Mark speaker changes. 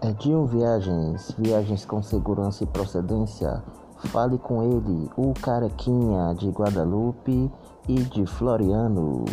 Speaker 1: É Edinho Viagens, viagens com segurança e procedência. Fale com ele, o carequinha de Guadalupe e de Floriano.